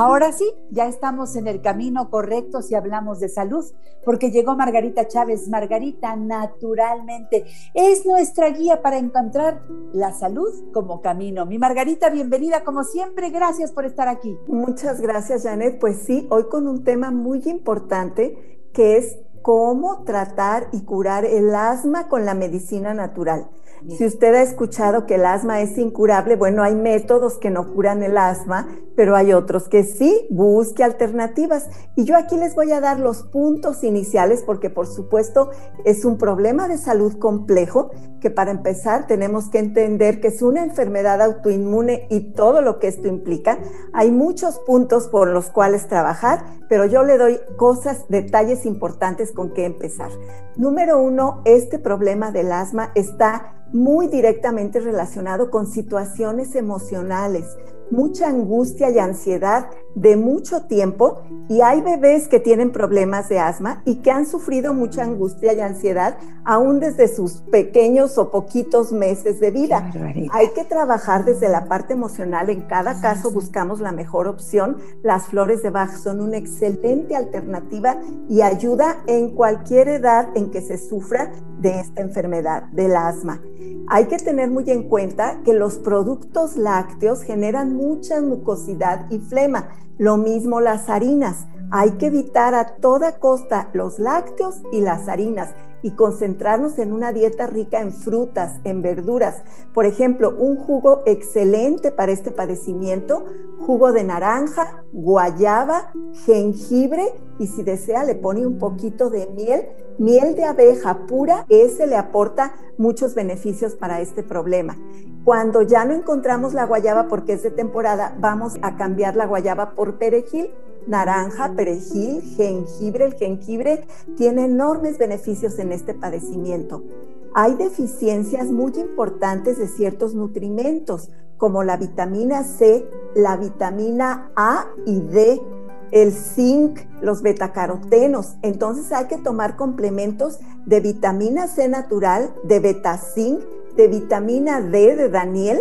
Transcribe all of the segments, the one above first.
Ahora sí, ya estamos en el camino correcto si hablamos de salud, porque llegó Margarita Chávez. Margarita, naturalmente, es nuestra guía para encontrar la salud como camino. Mi Margarita, bienvenida como siempre. Gracias por estar aquí. Muchas gracias, Janet. Pues sí, hoy con un tema muy importante que es cómo tratar y curar el asma con la medicina natural. Si usted ha escuchado que el asma es incurable, bueno, hay métodos que no curan el asma, pero hay otros que sí, busque alternativas. Y yo aquí les voy a dar los puntos iniciales porque por supuesto es un problema de salud complejo que para empezar tenemos que entender que es una enfermedad autoinmune y todo lo que esto implica. Hay muchos puntos por los cuales trabajar, pero yo le doy cosas, detalles importantes con que empezar. Número uno, este problema del asma está muy directamente relacionado con situaciones emocionales, mucha angustia y ansiedad de mucho tiempo y hay bebés que tienen problemas de asma y que han sufrido mucha angustia y ansiedad aún desde sus pequeños o poquitos meses de vida. Hay que trabajar desde la parte emocional. En cada caso buscamos la mejor opción. Las flores de Bach son una excelente alternativa y ayuda en cualquier edad en que se sufra de esta enfermedad, del asma. Hay que tener muy en cuenta que los productos lácteos generan mucha mucosidad y flema, lo mismo las harinas. Hay que evitar a toda costa los lácteos y las harinas y concentrarnos en una dieta rica en frutas, en verduras. Por ejemplo, un jugo excelente para este padecimiento, jugo de naranja, guayaba, jengibre y si desea le pone un poquito de miel, miel de abeja pura, ese le aporta muchos beneficios para este problema. Cuando ya no encontramos la guayaba porque es de temporada, vamos a cambiar la guayaba por perejil naranja, perejil, jengibre. El jengibre tiene enormes beneficios en este padecimiento. Hay deficiencias muy importantes de ciertos nutrimentos, como la vitamina C, la vitamina A y D, el zinc, los betacarotenos. Entonces hay que tomar complementos de vitamina C natural, de beta-zinc, de vitamina D de Daniel,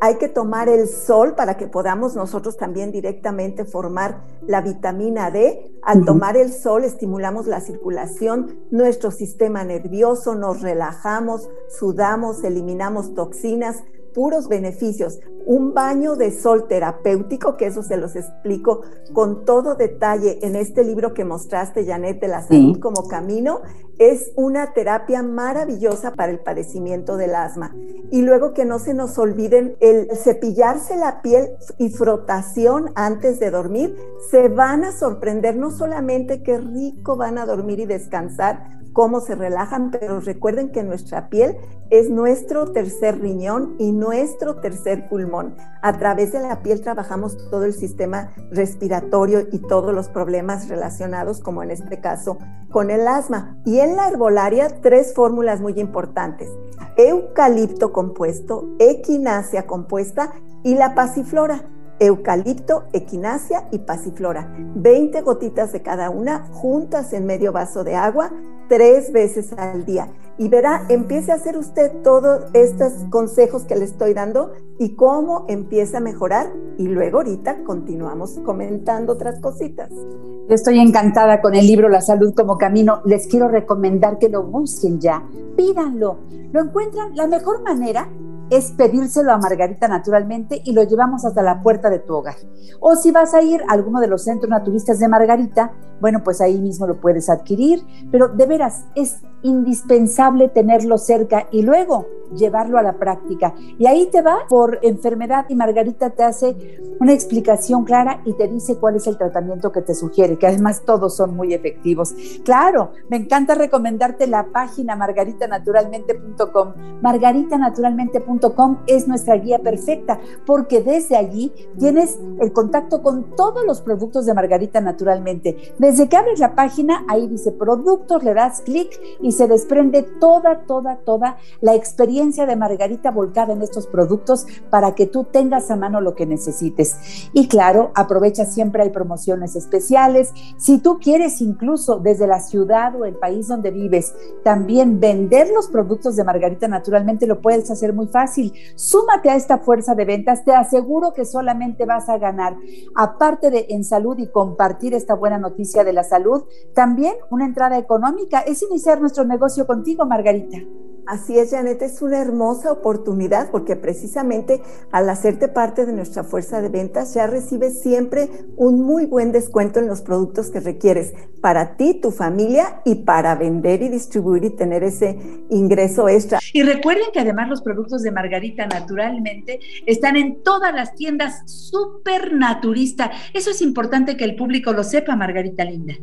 hay que tomar el sol para que podamos nosotros también directamente formar la vitamina D. Al tomar el sol estimulamos la circulación, nuestro sistema nervioso, nos relajamos, sudamos, eliminamos toxinas, puros beneficios. Un baño de sol terapéutico, que eso se los explico con todo detalle en este libro que mostraste, Janet, de la salud como camino, es una terapia maravillosa para el padecimiento del asma. Y luego que no se nos olviden el cepillarse la piel y frotación antes de dormir, se van a sorprender no solamente qué rico van a dormir y descansar, cómo se relajan, pero recuerden que nuestra piel es nuestro tercer riñón y nuestro tercer pulmón. A través de la piel trabajamos todo el sistema respiratorio y todos los problemas relacionados, como en este caso con el asma. Y en la herbolaria, tres fórmulas muy importantes. Eucalipto compuesto, equinacia compuesta y la pasiflora eucalipto, equinacia y pasiflora. 20 gotitas de cada una juntas en medio vaso de agua tres veces al día. Y verá, empiece a hacer usted todos estos consejos que le estoy dando y cómo empieza a mejorar. Y luego ahorita continuamos comentando otras cositas. Yo estoy encantada con el libro La salud como camino. Les quiero recomendar que lo busquen ya. Pídanlo. Lo encuentran. La mejor manera es pedírselo a Margarita naturalmente y lo llevamos hasta la puerta de tu hogar. O si vas a ir a alguno de los centros naturistas de Margarita, bueno, pues ahí mismo lo puedes adquirir, pero de veras es indispensable tenerlo cerca y luego llevarlo a la práctica. Y ahí te va por enfermedad y Margarita te hace una explicación clara y te dice cuál es el tratamiento que te sugiere, que además todos son muy efectivos. Claro, me encanta recomendarte la página margaritanaturalmente.com. Margaritanaturalmente.com es nuestra guía perfecta porque desde allí tienes el contacto con todos los productos de Margarita Naturalmente. Desde que abres la página, ahí dice productos, le das clic y se desprende toda, toda, toda la experiencia de Margarita volcada en estos productos para que tú tengas a mano lo que necesites. Y claro, aprovecha siempre, hay promociones especiales. Si tú quieres incluso desde la ciudad o el país donde vives, también vender los productos de Margarita naturalmente lo puedes hacer muy fácil. Súmate a esta fuerza de ventas, te aseguro que solamente vas a ganar. Aparte de en salud y compartir esta buena noticia de la salud, también una entrada económica es iniciar nuestro negocio contigo, Margarita. Así es, Janet, es una hermosa oportunidad porque precisamente al hacerte parte de nuestra fuerza de ventas ya recibes siempre un muy buen descuento en los productos que requieres para ti, tu familia y para vender y distribuir y tener ese ingreso extra. Y recuerden que además los productos de Margarita naturalmente están en todas las tiendas super naturista. Eso es importante que el público lo sepa, Margarita Linda.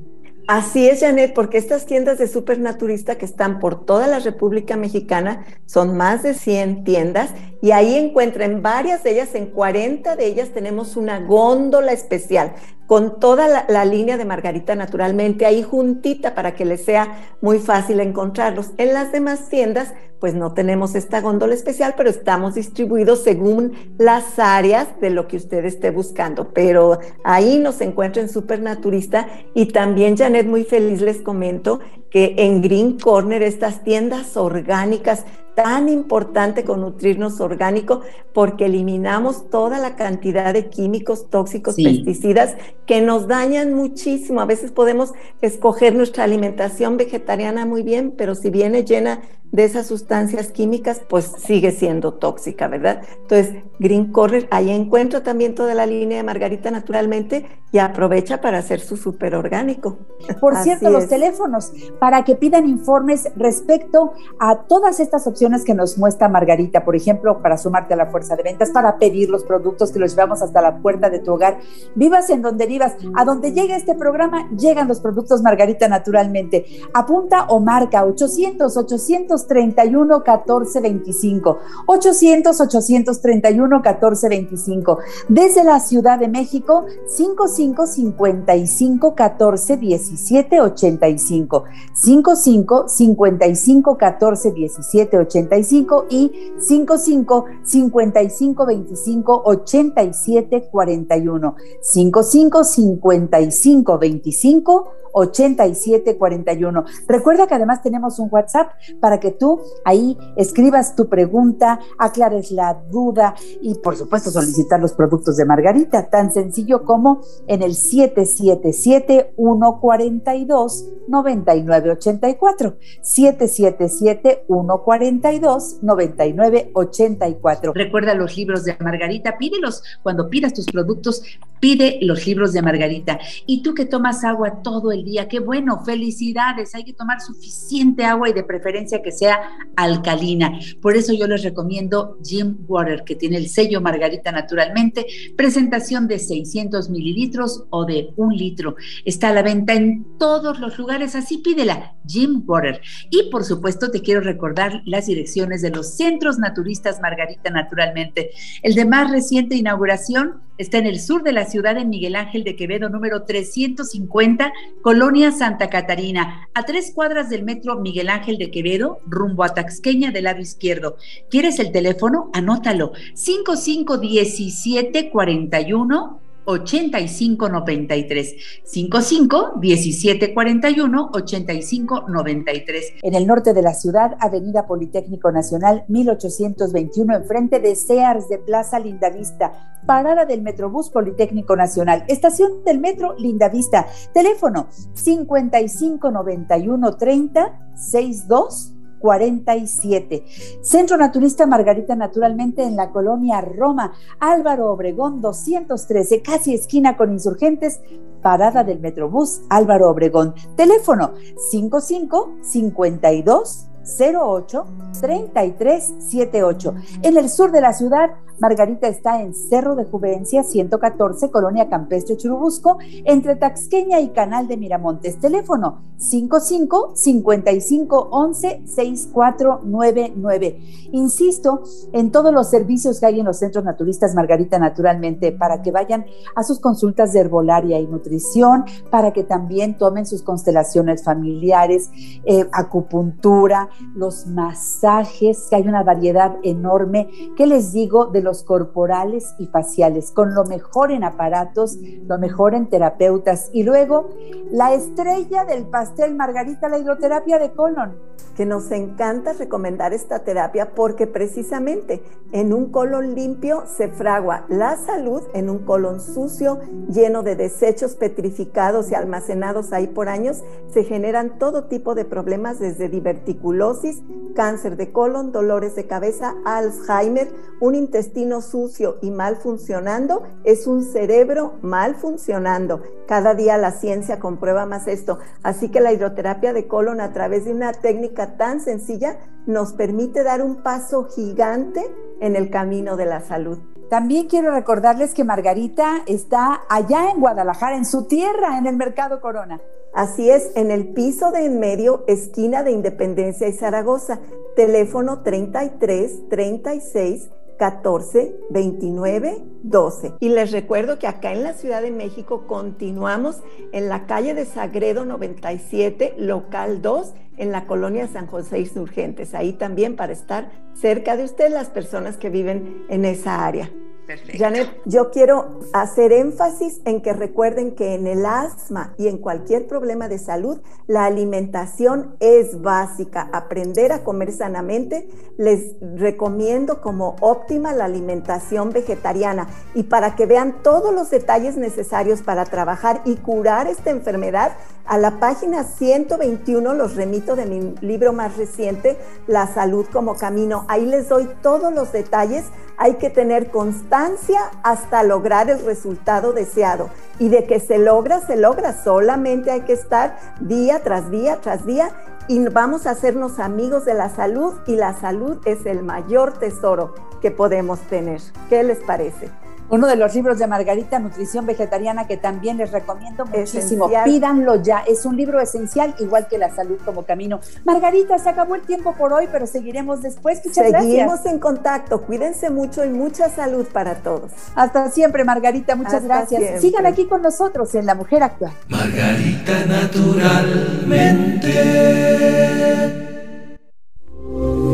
Así es, Janet, porque estas tiendas de supernaturista que están por toda la República Mexicana son más de 100 tiendas y ahí encuentran varias de ellas, en 40 de ellas tenemos una góndola especial con toda la, línea de Margarita naturalmente ahí juntita para que les sea muy fácil encontrarlos. En las demás tiendas, pues no tenemos esta góndola especial, pero estamos distribuidos según las áreas de lo que usted esté buscando. Pero ahí nos encuentra en Supernaturista y también, Janet, muy feliz les comento que en Green Corner, estas tiendas orgánicas tan importante con nutrirnos orgánico porque eliminamos toda la cantidad de químicos tóxicos, pesticidas que nos dañan muchísimo. A veces podemos escoger nuestra alimentación vegetariana muy bien, pero si viene llena de esas sustancias químicas, pues sigue siendo tóxica, ¿verdad? Entonces, Green Corner, ahí encuentra también toda la línea de Margarita naturalmente y aprovecha para hacer su súper orgánico. Por cierto, los teléfonos para que pidan informes respecto a todas estas opciones que nos muestra Margarita, por ejemplo, para sumarte a la fuerza de ventas, para pedir los productos que los llevamos hasta la puerta de tu hogar. Vivas en donde a donde llegue este programa, llegan los productos Margarita naturalmente. Apunta o marca 800 800 831 1425. 800 831 1425. Desde la Ciudad de México, 55 55 14 17 85. 55 55 14 17 85 y 55 55 25 87 41. 55 55 25 8741. Recuerda que además tenemos un WhatsApp para que tú ahí escribas tu pregunta, aclares la duda y por supuesto solicitar los productos de Margarita, tan sencillo como en el 777-142-9984. 777-142-9984. Recuerda los libros de Margarita, pídelos. Cuando pidas tus productos, pide los libros de Margarita. Y tú que tomas agua todo el día. Qué bueno, felicidades. Hay que tomar suficiente agua y de preferencia que sea alcalina. Por eso yo les recomiendo Jim Water, que tiene el sello Margarita naturalmente, presentación de 600 mililitros o de un litro. Está a la venta en todos los lugares, así pídela, Jim Water. Y por supuesto te quiero recordar las direcciones de los centros naturistas Margarita naturalmente. El de más reciente inauguración está en el sur de la ciudad de Miguel Ángel de Quevedo, número 350, con Colonia Santa Catarina, a tres cuadras del metro Miguel Ángel de Quevedo, rumbo a Taxqueña del lado izquierdo. ¿Quieres el teléfono? Anótalo. 551741 8593 55 17 41 85 93 en el norte de la ciudad Avenida Politécnico Nacional 1821 enfrente de Sears de Plaza Lindavista parada del Metrobús Politécnico Nacional estación del metro Lindavista teléfono 55 91 30 62 47. Centro Naturista Margarita, naturalmente en la colonia Roma, Álvaro Obregón 213, casi esquina con insurgentes, parada del Metrobús Álvaro Obregón. Teléfono 55 52 08 3378. En el sur de la ciudad, Margarita está en Cerro de Juvencia 114, Colonia Campestre Churubusco, entre Taxqueña y Canal de Miramontes. Teléfono 55 55 11 6499. Insisto en todos los servicios que hay en los centros naturistas Margarita naturalmente para que vayan a sus consultas de herbolaria y nutrición, para que también tomen sus constelaciones familiares, eh, acupuntura, los masajes, que hay una variedad enorme, que les digo, de modelos corporales y faciales, con lo mejor en aparatos, lo mejor en terapeutas. Y luego, la estrella del pastel, Margarita, la hidroterapia de colon. Que nos encanta recomendar esta terapia porque precisamente en un colon limpio se fragua la salud, en un colon sucio, lleno de desechos petrificados y almacenados ahí por años, se generan todo tipo de problemas desde diverticulosis, cáncer de colon, dolores de cabeza, Alzheimer, un intestino sucio y mal funcionando, es un cerebro mal funcionando. Cada día la ciencia comprueba más esto. Así que la hidroterapia de colon a través de una técnica tan sencilla nos permite dar un paso gigante en el camino de la salud. También quiero recordarles que Margarita está allá en Guadalajara, en su tierra, en el Mercado Corona. Así es, en el piso de en medio, esquina de Independencia y Zaragoza, teléfono 33 36 14 29 12. Y les recuerdo que acá en la Ciudad de México continuamos en la calle de Sagredo 97, local 2, en la colonia San José Insurgentes. Ahí también para estar cerca de ustedes las personas que viven en esa área. Perfecto. Janet, yo quiero hacer énfasis en que recuerden que en el asma y en cualquier problema de salud, la alimentación es básica. Aprender a comer sanamente, les recomiendo como óptima la alimentación vegetariana. Y para que vean todos los detalles necesarios para trabajar y curar esta enfermedad, a la página 121 los remito de mi libro más reciente, La salud como camino. Ahí les doy todos los detalles. Hay que tener hasta lograr el resultado deseado. Y de que se logra, se logra. Solamente hay que estar día tras día tras día y vamos a hacernos amigos de la salud y la salud es el mayor tesoro que podemos tener. ¿Qué les parece? Uno de los libros de Margarita, Nutrición Vegetariana, que también les recomiendo muchísimo. Esencial. Pídanlo ya. Es un libro esencial, igual que La Salud como Camino. Margarita, se acabó el tiempo por hoy, pero seguiremos después. Muchas Seguimos gracias. en contacto. Cuídense mucho y mucha salud para todos. Hasta siempre, Margarita. Muchas Hasta gracias. siempre. Sigan aquí con nosotros en La Mujer Actual. Margarita naturalmente.